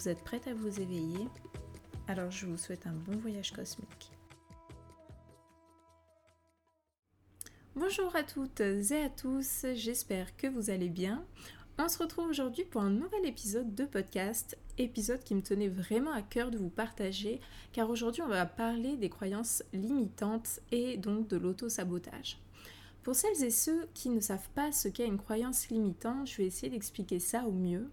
Vous êtes prête à vous éveiller? Alors je vous souhaite un bon voyage cosmique. Bonjour à toutes et à tous, j'espère que vous allez bien. On se retrouve aujourd'hui pour un nouvel épisode de podcast, épisode qui me tenait vraiment à cœur de vous partager, car aujourd'hui on va parler des croyances limitantes et donc de l'auto-sabotage. Pour celles et ceux qui ne savent pas ce qu'est une croyance limitante, je vais essayer d'expliquer ça au mieux.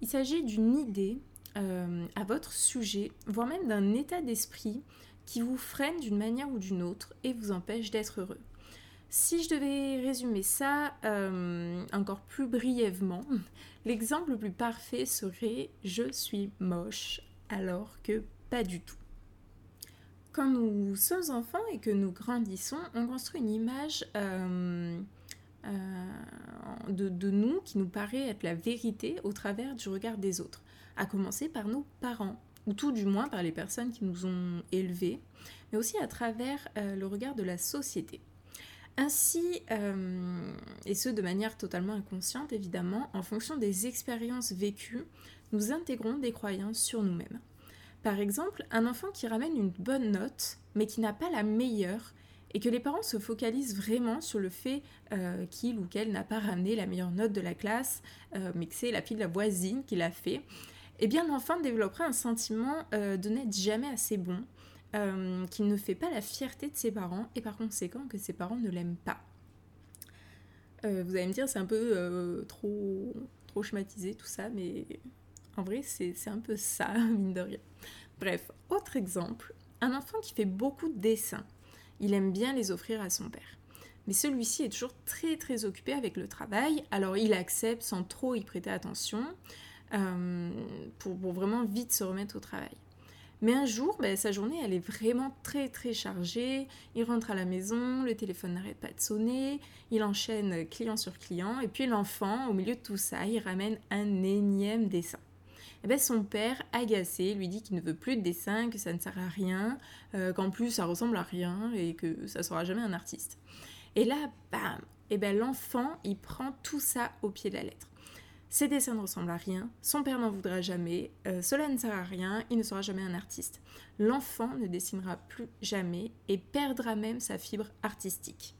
Il s'agit d'une idée euh, à votre sujet, voire même d'un état d'esprit qui vous freine d'une manière ou d'une autre et vous empêche d'être heureux. Si je devais résumer ça euh, encore plus brièvement, l'exemple le plus parfait serait je suis moche alors que pas du tout. Quand nous sommes enfants et que nous grandissons, on construit une image euh, de, nous qui nous paraît être la vérité au travers du regard des autres, à commencer par nos parents, ou tout du moins par les personnes qui nous ont élevés, mais aussi à travers le regard de la société. Ainsi, euh, et ce de manière totalement inconsciente évidemment, en fonction des expériences vécues, nous intégrons des croyances sur nous-mêmes. Par exemple, un enfant qui ramène une bonne note, mais qui n'a pas la meilleure, et que les parents se focalisent vraiment sur le fait euh, qu'il ou qu'elle n'a pas ramené la meilleure note de la classe, euh, mais que c'est la fille de la voisine qui l'a fait, eh bien l'enfant développera un sentiment de n'être jamais assez bon, euh, qu'il ne fait pas la fierté de ses parents et par conséquent que ses parents ne l'aiment pas. Euh, vous allez me dire c'est un peu euh, trop, trop schématisé tout ça, mais en vrai c'est un peu ça, mine de rien. Bref, autre exemple, un enfant qui fait beaucoup de dessins. Il aime bien les offrir à son père. Mais celui-ci est toujours très très occupé avec le travail, alors il accepte sans trop y prêter attention pour, pour vraiment vite se remettre au travail. Mais un jour, ben, sa journée, elle est vraiment très très chargée. Il rentre à la maison, le téléphone n'arrête pas de sonner, il enchaîne client sur client, et puis l'enfant, au milieu de tout ça, il ramène un énième dessin. Et ben, son père, agacé, lui dit qu'il ne veut plus de dessin, que ça ne sert à rien, euh, qu'en plus ça ressemble à rien et que ça sera jamais un artiste. Et là, bam, et ben, l'enfant, il prend tout ça au pied de la lettre. Ses dessins ne ressemblent à rien, son père n'en voudra jamais, euh, cela ne sert à rien, il ne sera jamais un artiste. L'enfant ne dessinera plus jamais et perdra même sa fibre artistique.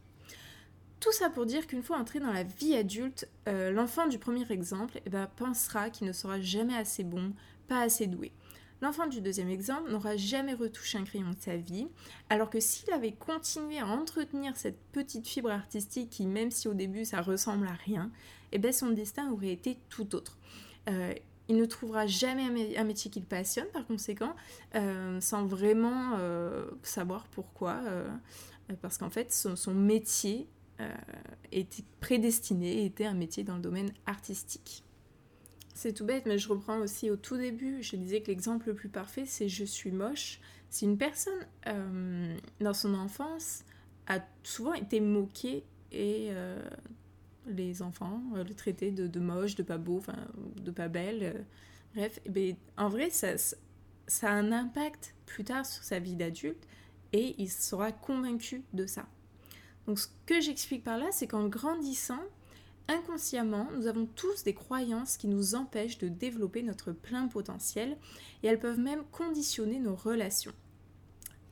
Tout ça pour dire qu'une fois entré dans la vie adulte, euh, l'enfant du premier exemple eh ben, pensera qu'il ne sera jamais assez bon, pas assez doué. L'enfant du deuxième exemple n'aura jamais retouché un crayon de sa vie, alors que s'il avait continué à entretenir cette petite fibre artistique qui, même si au début ça ressemble à rien, eh bien son destin aurait été tout autre. Euh, il ne trouvera jamais un métier qu'il passionne, par conséquent, euh, sans vraiment euh, savoir pourquoi, parce qu'en fait, son, son métier était prédestiné, était un métier dans le domaine artistique. C'est tout bête, mais je reprends aussi au tout début, je disais que l'exemple le plus parfait, c'est je suis moche. Si une personne, euh, dans son enfance, a souvent été moquée et euh, les enfants euh, le traitaient de, moche, de pas beau, de pas belle, bref, eh ben, en vrai, ça a un impact plus tard sur sa vie d'adulte et il sera convaincu de ça. Donc ce que j'explique par là, c'est qu'en grandissant, Inconsciemment, nous avons tous des croyances qui nous empêchent de développer notre plein potentiel et elles peuvent même conditionner nos relations.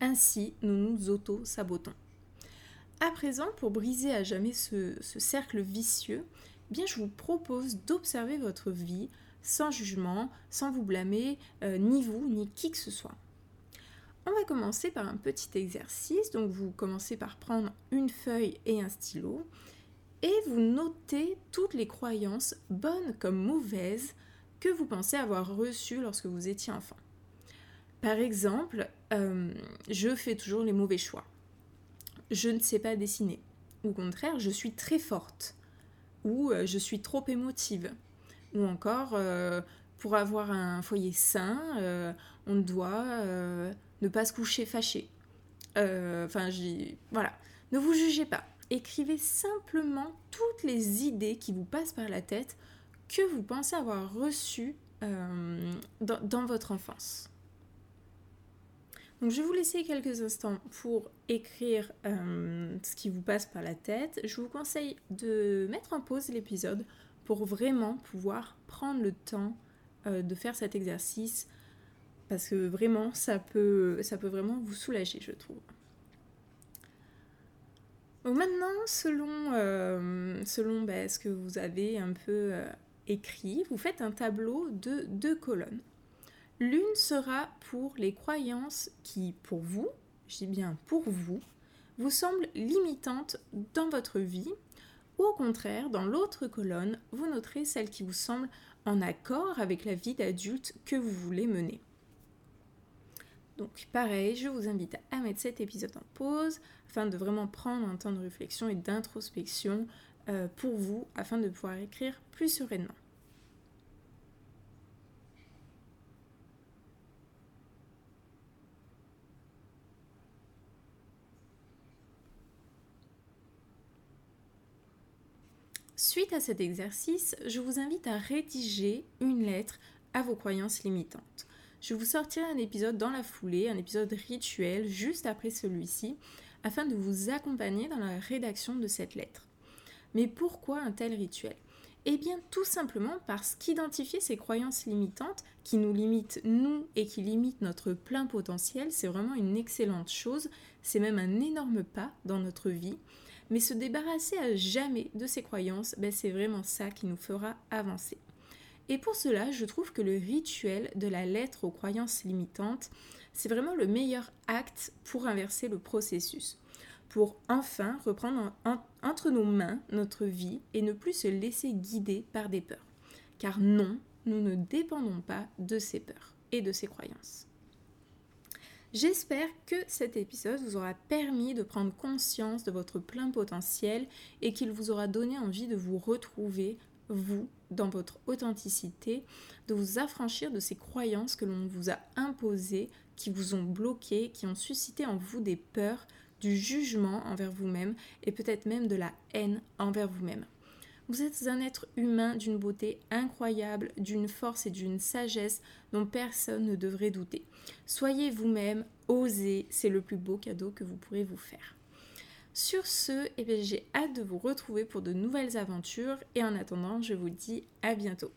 Ainsi, nous nous auto-sabotons. À présent, pour briser à jamais ce, cercle vicieux, eh bien je vous propose d'observer votre vie sans jugement, sans vous blâmer, euh, ni vous, ni qui que ce soit. On va commencer par un petit exercice. Donc vous commencez par prendre une feuille et un stylo et vous notez toutes les croyances, bonnes comme mauvaises, que vous pensez avoir reçues lorsque vous étiez enfant. Par exemple, euh, je fais toujours les mauvais choix. Je ne sais pas dessiner. Au contraire, je suis très forte. Ou euh, je suis trop émotive. Ou encore, euh, pour avoir un foyer sain, on doit ne pas se coucher fâché. Enfin, voilà. Ne vous jugez pas. Écrivez simplement toutes les idées qui vous passent par la tête que vous pensez avoir reçues dans, votre enfance. Donc je vais vous laisser quelques instants pour écrire euh, ce qui vous passe par la tête. Je vous conseille de mettre en pause l'épisode pour vraiment pouvoir prendre le temps euh, de faire cet exercice parce que vraiment ça peut vraiment vous soulager je trouve. Maintenant, selon, euh, ben, ce que vous avez un peu écrit, vous faites un tableau de deux colonnes. L'une sera pour les croyances qui, pour vous, je dis bien pour vous, vous semblent limitantes dans votre vie, ou au contraire, dans l'autre colonne, vous noterez celles qui vous semblent en accord avec la vie d'adulte que vous voulez mener. Donc pareil, je vous invite à mettre cet épisode en pause afin de vraiment prendre un temps de réflexion et d'introspection euh, pour vous afin de pouvoir écrire plus sereinement. Suite à cet exercice, je vous invite à rédiger une lettre à vos croyances limitantes. Je vous sortirai un épisode dans la foulée, un épisode rituel juste après celui-ci, afin de vous accompagner dans la rédaction de cette lettre. Mais pourquoi un tel rituel? Eh bien tout simplement parce qu'identifier ces croyances limitantes, qui nous limitent nous et qui limitent notre plein potentiel, c'est vraiment une excellente chose, c'est même un énorme pas dans notre vie. Mais se débarrasser à jamais de ces croyances, ben c'est vraiment ça qui nous fera avancer. Et pour cela, je trouve que le rituel de la lettre aux croyances limitantes, c'est vraiment le meilleur acte pour inverser le processus, pour enfin reprendre entre nos mains notre vie et ne plus se laisser guider par des peurs. Car non, nous ne dépendons pas de ces peurs et de ces croyances. J'espère que cet épisode vous aura permis de prendre conscience de votre plein potentiel et qu'il vous aura donné envie de vous retrouver, vous, dans votre authenticité, de vous affranchir de ces croyances que l'on vous a imposées, qui vous ont bloqué, qui ont suscité en vous des peurs, du jugement envers vous-même et peut-être même de la haine envers vous-même. Vous êtes un être humain d'une beauté incroyable, d'une force et d'une sagesse dont personne ne devrait douter. Soyez vous-même, osez, c'est le plus beau cadeau que vous pourrez vous faire. Sur ce, eh j'ai hâte de vous retrouver pour de nouvelles aventures et en attendant, je vous dis à bientôt.